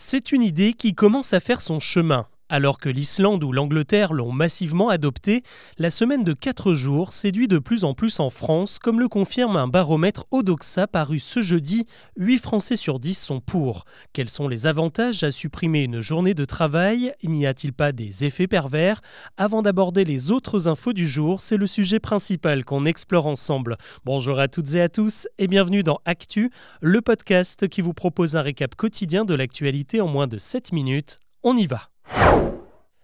C'est une idée qui commence à faire son chemin. Alors que l'Islande ou l'Angleterre l'ont massivement adoptée, la semaine de 4 jours séduit de plus en plus en France, comme le confirme un baromètre Odoxa paru ce jeudi. 8 Français sur 10 sont pour. Quels sont les avantages à supprimer une journée de travail? N'y a-t-il pas des effets pervers? Avant d'aborder les autres infos du jour, c'est le sujet principal qu'on explore ensemble. Bonjour à toutes et à tous et bienvenue dans Actu, le podcast qui vous propose un récap quotidien de l'actualité en moins de 7 minutes. On y va. you.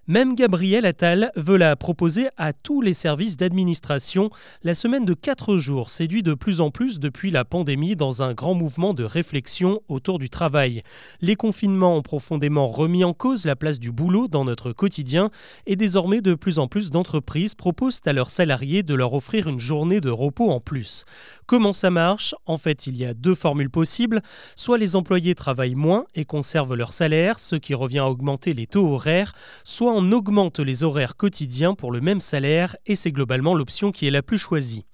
Même Gabriel Attal veut la proposer à tous les services d'administration. La semaine de 4 jours séduit de plus en plus depuis la pandémie dans un grand mouvement de réflexion autour du travail. Les confinements ont profondément remis en cause la place du boulot dans notre quotidien et désormais de plus en plus d'entreprises proposent à leurs salariés de leur offrir une journée de repos en plus. Comment ça marche? En fait, il y a deux formules possibles. Soit les employés travaillent moins et conservent leur salaire, ce qui revient à augmenter les taux horaires, soit on augmente les horaires quotidiens pour le même salaire et c'est globalement l'option qui est la plus choisie.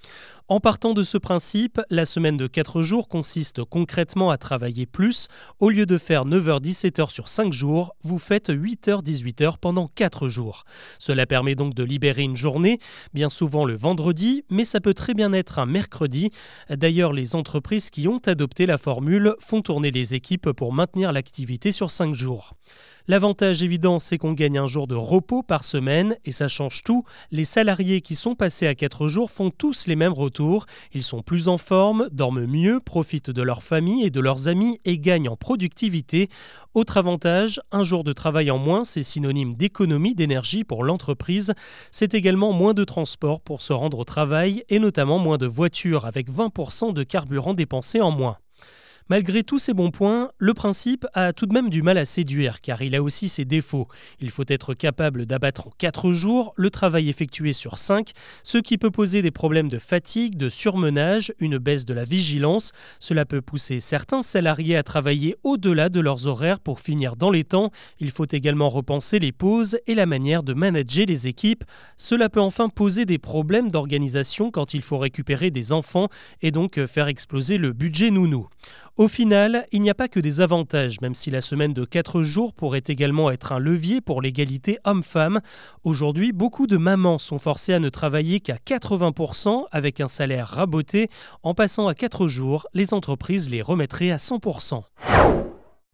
En partant de ce principe, la semaine de 4 jours consiste concrètement à travailler plus. Au lieu de faire 9h-17h sur 5 jours, vous faites 8h-18h pendant 4 jours. Cela permet donc de libérer une journée, bien souvent le vendredi, mais ça peut très bien être un mercredi. D'ailleurs, les entreprises qui ont adopté la formule font tourner les équipes pour maintenir l'activité sur 5 jours. L'avantage évident, c'est qu'on gagne un jour de repos par semaine et ça change tout. Les salariés qui sont passés à 4 jours font tous les mêmes retours ils sont plus en forme, dorment mieux, profitent de leur famille et de leurs amis et gagnent en productivité. Autre avantage, un jour de travail en moins, c'est synonyme d'économie d'énergie pour l'entreprise. C'est également moins de transport pour se rendre au travail et notamment moins de voitures avec 20% de carburant dépensé en moins. Malgré tous ces bons points, le principe a tout de même du mal à séduire car il a aussi ses défauts. Il faut être capable d'abattre en 4 jours le travail effectué sur 5, ce qui peut poser des problèmes de fatigue, de surmenage, une baisse de la vigilance. Cela peut pousser certains salariés à travailler au-delà de leurs horaires pour finir dans les temps. Il faut également repenser les pauses et la manière de manager les équipes. Cela peut enfin poser des problèmes d'organisation quand il faut récupérer des enfants et donc faire exploser le budget nounou. Au final, il n'y a pas que des avantages, même si la semaine de 4 jours pourrait également être un levier pour l'égalité homme-femme. Aujourd'hui, beaucoup de mamans sont forcées à ne travailler qu'à 80% avec un salaire raboté. En passant à 4 jours, les entreprises les remettraient à 100%.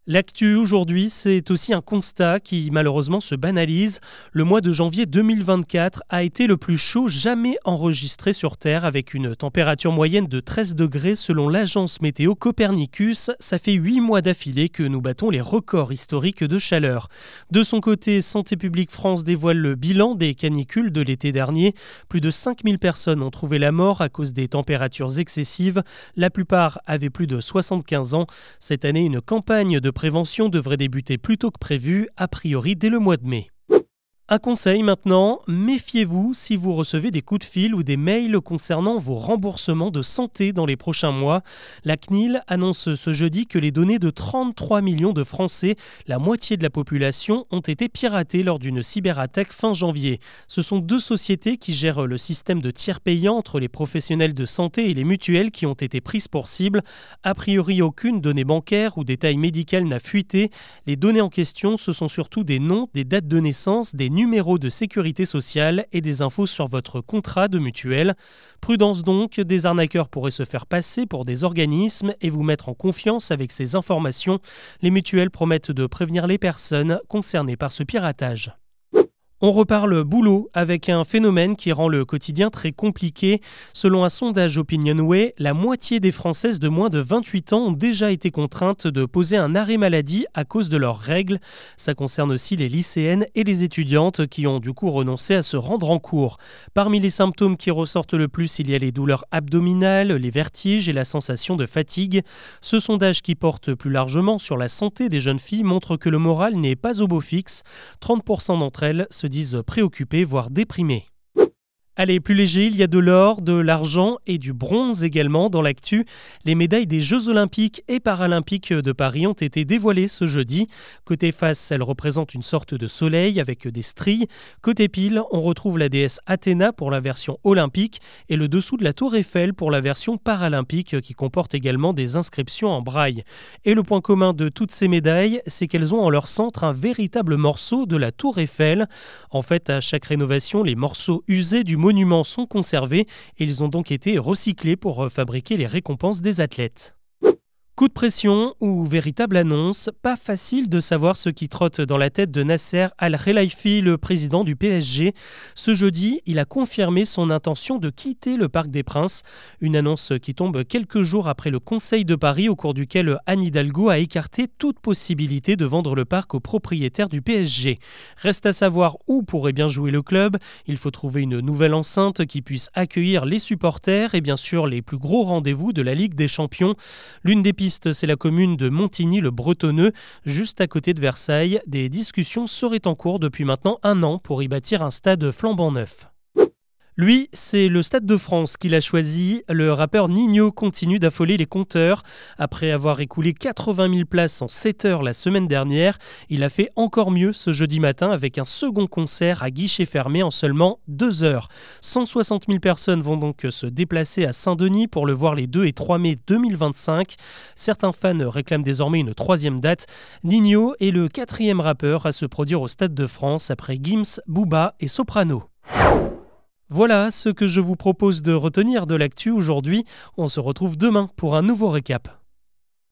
L'actu aujourd'hui, c'est aussi un constat qui malheureusement se banalise. Le mois de janvier 2024 a été le plus chaud jamais enregistré sur Terre avec une température moyenne de 13 degrés selon l'agence météo Copernicus. Ça fait 8 mois d'affilée que nous battons les records historiques de chaleur. De son côté, Santé publique France dévoile le bilan des canicules de l'été dernier. Plus de 5000 personnes ont trouvé la mort à cause des températures excessives. La plupart avaient plus de 75 ans. Cette année, une campagne de prévention devrait débuter plus tôt que prévu, a priori dès le mois de mai. Un conseil maintenant, méfiez-vous si vous recevez des coups de fil ou des mails concernant vos remboursements de santé dans les prochains mois. La CNIL annonce ce jeudi que les données de 33 millions de Français, la moitié de la population, ont été piratées lors d'une cyberattaque fin janvier. Ce sont deux sociétés qui gèrent le système de tiers payant entre les professionnels de santé et les mutuelles qui ont été prises pour cible. A priori, aucune donnée bancaire ou détail médical n'a fuité. Les données en question, ce sont surtout des noms, des dates de naissance, des numéro de sécurité sociale et des infos sur votre contrat de mutuelle. Prudence donc, des arnaqueurs pourraient se faire passer pour des organismes et vous mettre en confiance avec ces informations. Les mutuelles promettent de prévenir les personnes concernées par ce piratage. On reparle boulot avec un phénomène qui rend le quotidien très compliqué. Selon un sondage Opinionway, la moitié des Françaises de moins de 28 ans ont déjà été contraintes de poser un arrêt maladie à cause de leurs règles. Ça concerne aussi les lycéennes et les étudiantes qui ont du coup renoncé à se rendre en cours. Parmi les symptômes qui ressortent le plus, il y a les douleurs abdominales, les vertiges et la sensation de fatigue. Ce sondage qui porte plus largement sur la santé des jeunes filles montre que le moral n'est pas au beau fixe. 30% d'entre elles se disent préoccupés, voire déprimés. Allez, plus léger, il y a de l'or, de l'argent et du bronze également dans l'actu. Les médailles des Jeux olympiques et paralympiques de Paris ont été dévoilées ce jeudi. Côté face, elles représentent une sorte de soleil avec des stries. Côté pile, on retrouve la déesse Athéna pour la version olympique et le dessous de la tour Eiffel pour la version paralympique qui comporte également des inscriptions en braille. Et le point commun de toutes ces médailles, c'est qu'elles ont en leur centre un véritable morceau de la tour Eiffel. En fait, à chaque rénovation, les morceaux usés du monuments sont conservés et ils ont donc été recyclés pour euh, fabriquer les récompenses des athlètes. Coup de pression ou véritable annonce, pas facile de savoir ce qui trotte dans la tête de Nasser Al-Khelaifi, le président du PSG. Ce jeudi, il a confirmé son intention de quitter le Parc des Princes, une annonce qui tombe quelques jours après le Conseil de Paris au cours duquel Anne Hidalgo a écarté toute possibilité de vendre le parc aux propriétaires du PSG. Reste à savoir où pourrait bien jouer le club. Il faut trouver une nouvelle enceinte qui puisse accueillir les supporters et bien sûr les plus gros rendez-vous de la Ligue des Champions. L'une des c'est la commune de Montigny-le-Bretonneux, juste à côté de Versailles. Des discussions seraient en cours depuis maintenant un an pour y bâtir un stade flambant neuf. Lui, c'est le Stade de France qu'il a choisi. Le rappeur Nino continue d'affoler les compteurs. Après avoir écoulé 80 000 places en 7 heures la semaine dernière, il a fait encore mieux ce jeudi matin avec un second concert à guichet fermé en seulement 2 heures. 160 000 personnes vont donc se déplacer à Saint-Denis pour le voir les 2 et 3 mai 2025. Certains fans réclament désormais une troisième date. Nino est le quatrième rappeur à se produire au Stade de France après Gims, Booba et Soprano. Voilà ce que je vous propose de retenir de l'actu aujourd'hui. On se retrouve demain pour un nouveau récap.